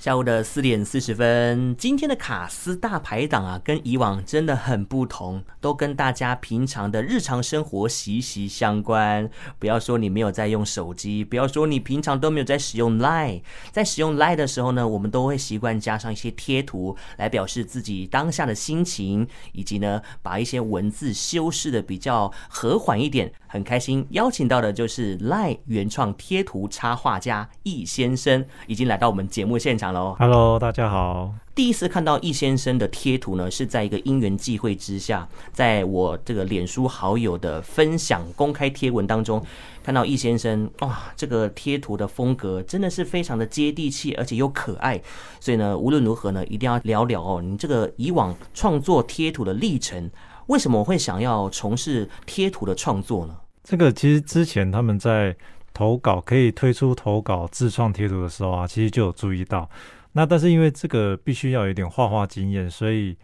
下午的四点四十分，今天的卡司大排档啊，跟以往真的很不同，都跟大家平常的日常生活息息相关。不要说你没有在用手机，不要说你平常都没有在使用 Line，在使用 Line 的时候呢，我们都会习惯加上一些贴图来表示自己当下的心情，以及呢，把一些文字修饰的比较和缓一点。很开心邀请到的就是赖原创贴图插画家易先生，已经来到我们节目现场。Hello，大家好。第一次看到易先生的贴图呢，是在一个因缘际会之下，在我这个脸书好友的分享公开贴文当中，看到易先生哇，这个贴图的风格真的是非常的接地气，而且又可爱。所以呢，无论如何呢，一定要聊聊哦，你这个以往创作贴图的历程，为什么我会想要从事贴图的创作呢？这个其实之前他们在。投稿可以推出投稿自创贴图的时候啊，其实就有注意到。那但是因为这个必须要有一点画画经验，所以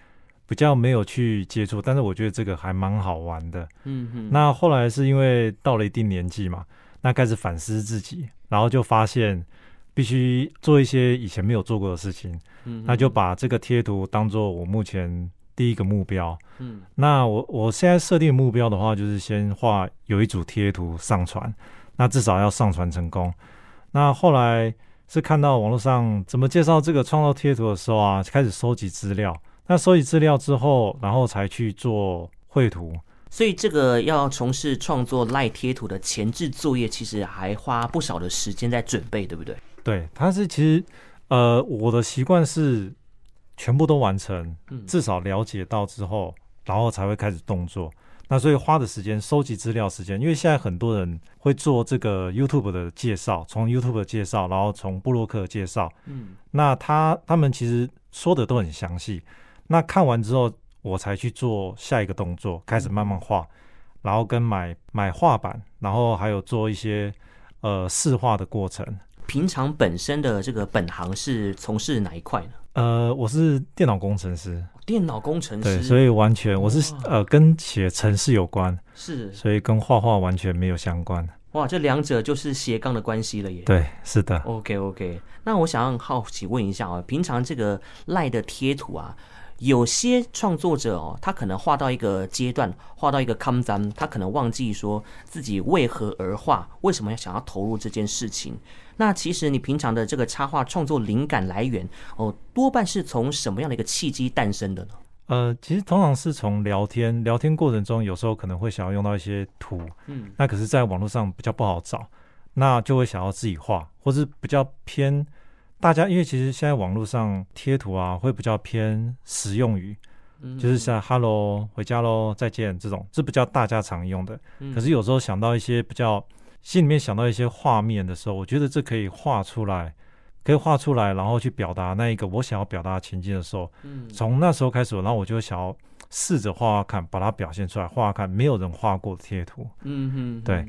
比较没有去接触。但是我觉得这个还蛮好玩的。嗯嗯。那后来是因为到了一定年纪嘛，那开始反思自己，然后就发现必须做一些以前没有做过的事情。嗯。那就把这个贴图当做我目前第一个目标。嗯。那我我现在设定的目标的话，就是先画有一组贴图上传。那至少要上传成功。那后来是看到网络上怎么介绍这个创作贴图的时候啊，开始收集资料。那收集资料之后，然后才去做绘图。所以这个要从事创作 LINE 贴图的前置作业，其实还花不少的时间在准备，对不对？对，它是其实呃，我的习惯是全部都完成，至少了解到之后，然后才会开始动作。那所以花的时间，收集资料时间，因为现在很多人会做这个 YouTube 的介绍，从 YouTube 的介绍，然后从布洛克的介绍，嗯，那他他们其实说的都很详细。那看完之后，我才去做下一个动作，开始慢慢画，然后跟买买画板，然后还有做一些呃试画的过程。平常本身的这个本行是从事哪一块呢？呃，我是电脑工程师。电脑工程师，对，所以完全我是呃跟写程式有关，是，所以跟画画完全没有相关。哇，这两者就是斜杠的关系了耶。对，是的。OK OK，那我想好奇问一下啊，平常这个 LINE 的贴图啊。有些创作者哦，他可能画到一个阶段，画到一个坎站，他可能忘记说自己为何而画，为什么要想要投入这件事情。那其实你平常的这个插画创作灵感来源哦，多半是从什么样的一个契机诞生的呢？呃，其实通常是从聊天，聊天过程中有时候可能会想要用到一些图，嗯，那可是在网络上比较不好找，那就会想要自己画，或是比较偏。大家因为其实现在网络上贴图啊，会比较偏实用语，嗯、就是像 “hello”、“回家喽”、“再见”这种，是比较大家常用的。嗯、可是有时候想到一些比较心里面想到一些画面的时候，我觉得这可以画出来，可以画出来，然后去表达那一个我想要表达的情境的时候，嗯、从那时候开始，然后我就想要试着画画看，把它表现出来，画画看没有人画过的贴图。嗯哼，对，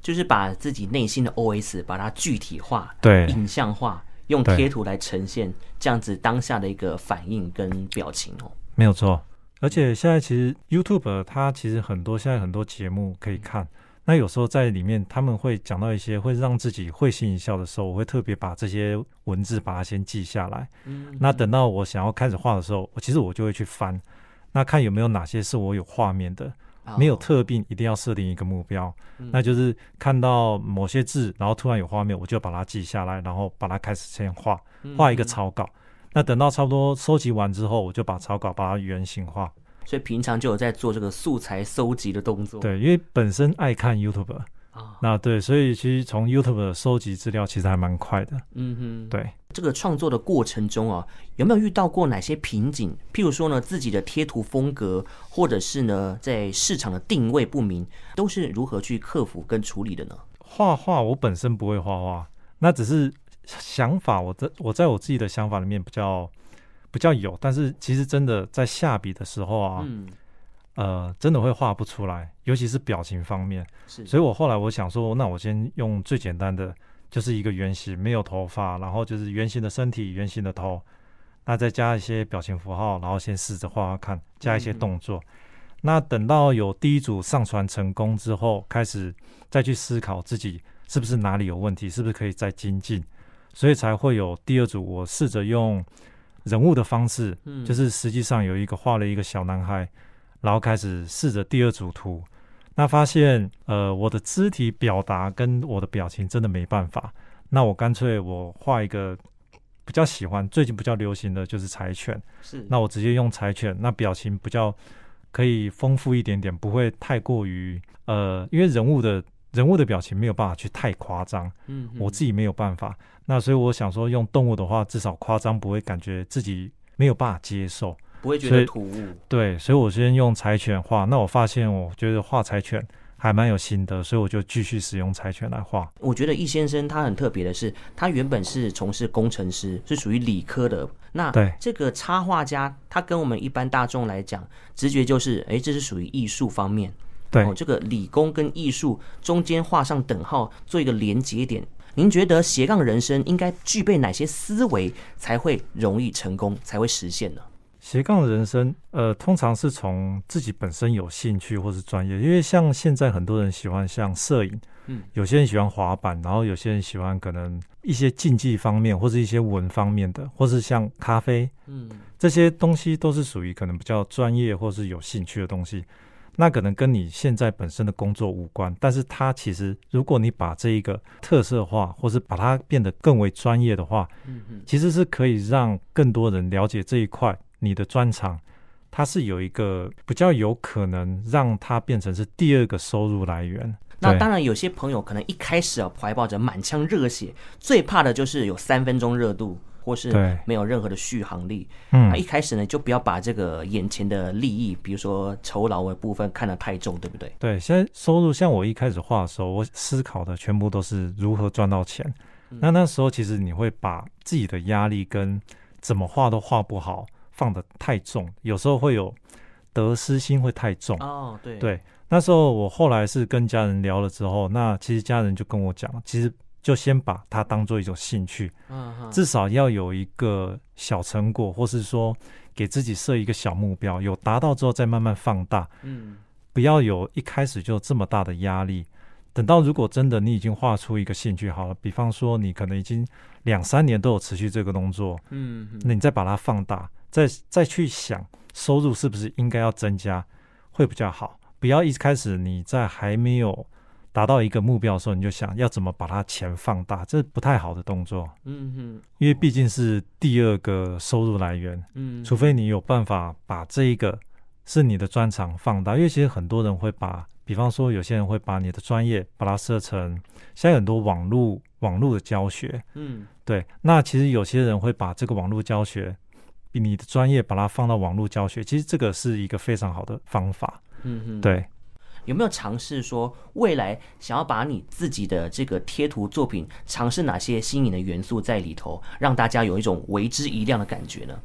就是把自己内心的 OS 把它具体化，对，影像化。用贴图来呈现这样子当下的一个反应跟表情哦，没有错。而且现在其实 YouTube 它其实很多现在很多节目可以看，那有时候在里面他们会讲到一些会让自己会心一笑的时候，我会特别把这些文字把它先记下来。嗯，那等到我想要开始画的时候，我其实我就会去翻，那看有没有哪些是我有画面的。没有特定一定要设定一个目标，嗯、那就是看到某些字，然后突然有画面，我就把它记下来，然后把它开始先画，画一个草稿。嗯、那等到差不多收集完之后，我就把草稿把它原型化。所以平常就有在做这个素材搜集的动作。对，因为本身爱看 YouTube。啊，那对，所以其实从 YouTube 的收集资料其实还蛮快的。嗯哼，对，这个创作的过程中啊，有没有遇到过哪些瓶颈？譬如说呢，自己的贴图风格，或者是呢，在市场的定位不明，都是如何去克服跟处理的呢？画画，我本身不会画画，那只是想法，我在我在我自己的想法里面比较比较有，但是其实真的在下笔的时候啊。嗯呃，真的会画不出来，尤其是表情方面。是，所以我后来我想说，那我先用最简单的，就是一个圆形，没有头发，然后就是圆形的身体，圆形的头，那再加一些表情符号，然后先试着画画看，加一些动作。嗯、那等到有第一组上传成功之后，开始再去思考自己是不是哪里有问题，是不是可以再精进。所以才会有第二组。我试着用人物的方式，嗯，就是实际上有一个画了一个小男孩，然后开始试着第二组图。那发现，呃，我的肢体表达跟我的表情真的没办法。那我干脆我画一个比较喜欢，最近比较流行的就是柴犬。是，那我直接用柴犬，那表情比较可以丰富一点点，不会太过于呃，因为人物的人物的表情没有办法去太夸张。嗯，我自己没有办法。那所以我想说，用动物的话，至少夸张不会感觉自己没有办法接受。不会觉得突兀，对，所以我先用柴犬画。那我发现，我觉得画柴犬还蛮有心得，所以我就继续使用柴犬来画。我觉得易先生他很特别的是，他原本是从事工程师，是属于理科的。那对这个插画家，他跟我们一般大众来讲，直觉就是，哎，这是属于艺术方面。对，哦，这个理工跟艺术中间画上等号，做一个连接点。您觉得斜杠人生应该具备哪些思维才会容易成功，才会实现呢？斜杠的人生，呃，通常是从自己本身有兴趣或是专业，因为像现在很多人喜欢像摄影，嗯，有些人喜欢滑板，然后有些人喜欢可能一些竞技方面或是一些文方面的，或是像咖啡，嗯，这些东西都是属于可能比较专业或是有兴趣的东西，那可能跟你现在本身的工作无关，但是它其实如果你把这一个特色化，或是把它变得更为专业的话，嗯嗯，其实是可以让更多人了解这一块。你的专长，它是有一个比较有可能让它变成是第二个收入来源。那当然，有些朋友可能一开始啊怀抱着满腔热血，最怕的就是有三分钟热度，或是没有任何的续航力。嗯，那一开始呢，就不要把这个眼前的利益，比如说酬劳的部分看得太重，对不对？对，现在收入像我一开始画的时候，我思考的全部都是如何赚到钱。嗯。那那时候其实你会把自己的压力跟怎么画都画不好。放得太重，有时候会有得失心会太重哦。对对，那时候我后来是跟家人聊了之后，那其实家人就跟我讲，其实就先把它当做一种兴趣，嗯，至少要有一个小成果，或是说给自己设一个小目标，有达到之后再慢慢放大，嗯，不要有一开始就这么大的压力。等到如果真的你已经画出一个兴趣好了，比方说你可能已经两三年都有持续这个动作，嗯，那你再把它放大。再再去想收入是不是应该要增加会比较好，不要一开始你在还没有达到一个目标的时候，你就想要怎么把它钱放大，这是不太好的动作。嗯哼，因为毕竟是第二个收入来源。嗯，除非你有办法把这一个是你的专长放大，因为其实很多人会把，比方说有些人会把你的专业把它设成，现在很多网络网络的教学。嗯，对，那其实有些人会把这个网络教学。比你的专业把它放到网络教学，其实这个是一个非常好的方法。嗯哼，对。有没有尝试说未来想要把你自己的这个贴图作品尝试哪些新颖的元素在里头，让大家有一种为之一亮的感觉呢？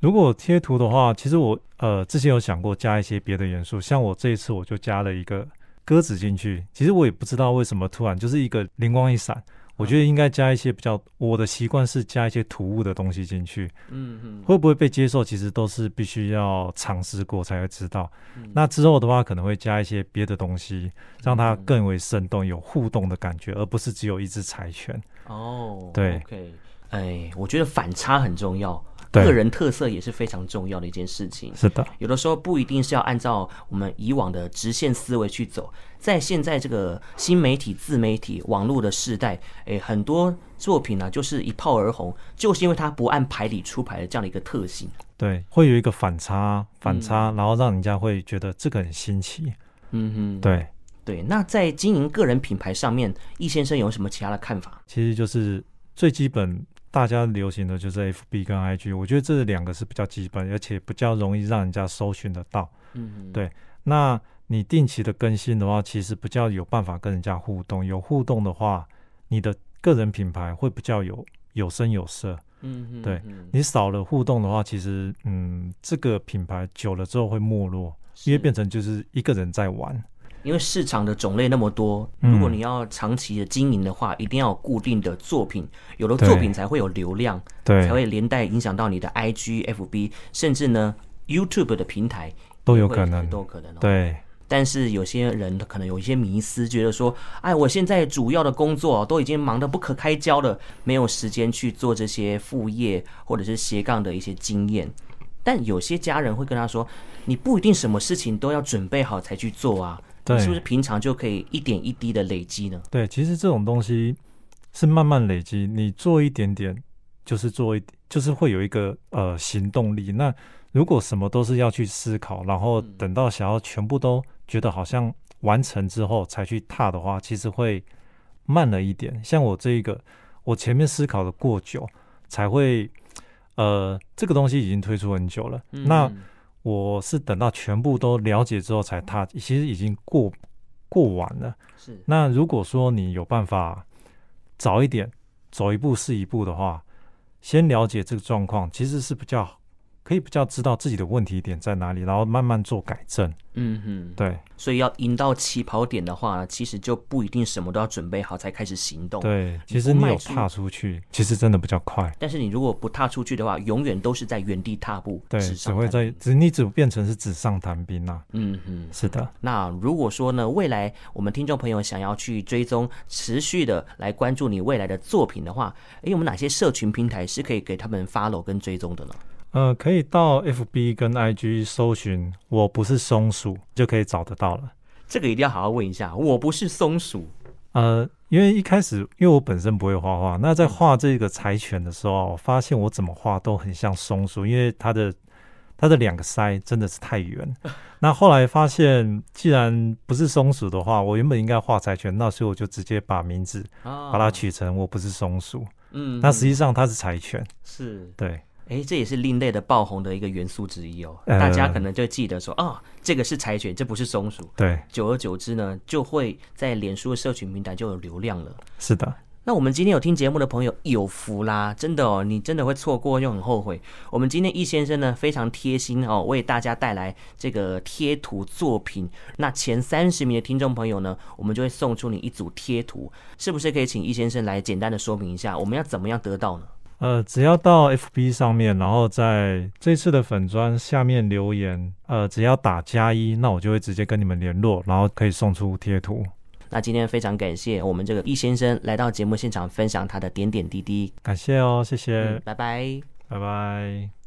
如果贴图的话，其实我呃之前有想过加一些别的元素，像我这一次我就加了一个鸽子进去。其实我也不知道为什么突然就是一个灵光一闪。我觉得应该加一些比较，我的习惯是加一些突兀的东西进去。嗯嗯，会不会被接受，其实都是必须要尝试过才会知道。那之后的话，可能会加一些别的东西，让它更为生动、有互动的感觉，而不是只有一只柴犬。哦，对。OK，哎，我觉得反差很重要。个人特色也是非常重要的一件事情。是的，有的时候不一定是要按照我们以往的直线思维去走。在现在这个新媒体、自媒体、网络的时代，诶，很多作品呢、啊、就是一炮而红，就是因为它不按牌理出牌的这样的一个特性。对，会有一个反差，反差，嗯、然后让人家会觉得这个很新奇。嗯哼，对对。那在经营个人品牌上面，易先生有什么其他的看法？其实就是最基本。大家流行的就是 FB 跟 IG，我觉得这两个是比较基本，而且比较容易让人家搜寻得到。嗯，对。那你定期的更新的话，其实比较有办法跟人家互动。有互动的话，你的个人品牌会比较有有声有色。嗯嗯，对。你少了互动的话，其实嗯，这个品牌久了之后会没落，因为变成就是一个人在玩。因为市场的种类那么多，如果你要长期的经营的话，嗯、一定要有固定的作品，有了作品才会有流量，对，才会连带影响到你的 IG、FB，甚至呢 YouTube 的平台都有可能，都有可能、哦。对，但是有些人可能有一些迷思，觉得说，哎，我现在主要的工作都已经忙得不可开交了，没有时间去做这些副业或者是斜杠的一些经验。但有些家人会跟他说，你不一定什么事情都要准备好才去做啊，对，是不是平常就可以一点一滴的累积呢？对，其实这种东西是慢慢累积，你做一点点，就是做一点，就是会有一个呃行动力。那如果什么都是要去思考，然后等到想要全部都觉得好像完成之后才去踏的话，其实会慢了一点。像我这一个，我前面思考的过久，才会呃这个东西已经推出很久了。嗯、那我是等到全部都了解之后才踏，其实已经过过晚了。是。那如果说你有办法早一点走一步是一步的话，先了解这个状况，其实是比较。可以比较知道自己的问题点在哪里，然后慢慢做改正。嗯哼，对。所以要赢到起跑点的话，其实就不一定什么都要准备好才开始行动。对，其实你有踏出去，其实真的比较快。但是你如果不踏出去的话，永远都是在原地踏步。对，只会在只你只变成是纸上谈兵啊。嗯哼，是的。那如果说呢，未来我们听众朋友想要去追踪、持续的来关注你未来的作品的话，诶，我们哪些社群平台是可以给他们 follow 跟追踪的呢？呃，可以到 FB 跟 IG 搜寻“我不是松鼠”就可以找得到了。这个一定要好好问一下，“我不是松鼠”。呃，因为一开始，因为我本身不会画画，那在画这个柴犬的时候，我发现我怎么画都很像松鼠，因为它的它的两个腮真的是太圆。那后来发现，既然不是松鼠的话，我原本应该画柴犬，那所以我就直接把名字把它取成“我不是松鼠”。嗯，那实际上它是柴犬。是，对。哎，这也是另类的爆红的一个元素之一哦。大家可能就记得说，啊、哦，这个是柴犬，这不是松鼠。对，久而久之呢，就会在脸书的社群平台就有流量了。是的。那我们今天有听节目的朋友有福啦，真的哦，你真的会错过又很后悔。我们今天易先生呢非常贴心哦，为大家带来这个贴图作品。那前三十名的听众朋友呢，我们就会送出你一组贴图，是不是可以请易先生来简单的说明一下，我们要怎么样得到呢？呃，只要到 FB 上面，然后在这次的粉砖下面留言，呃，只要打加一，那我就会直接跟你们联络，然后可以送出贴图。那今天非常感谢我们这个易先生来到节目现场分享他的点点滴滴，感谢哦，谢谢，嗯，拜拜，拜拜。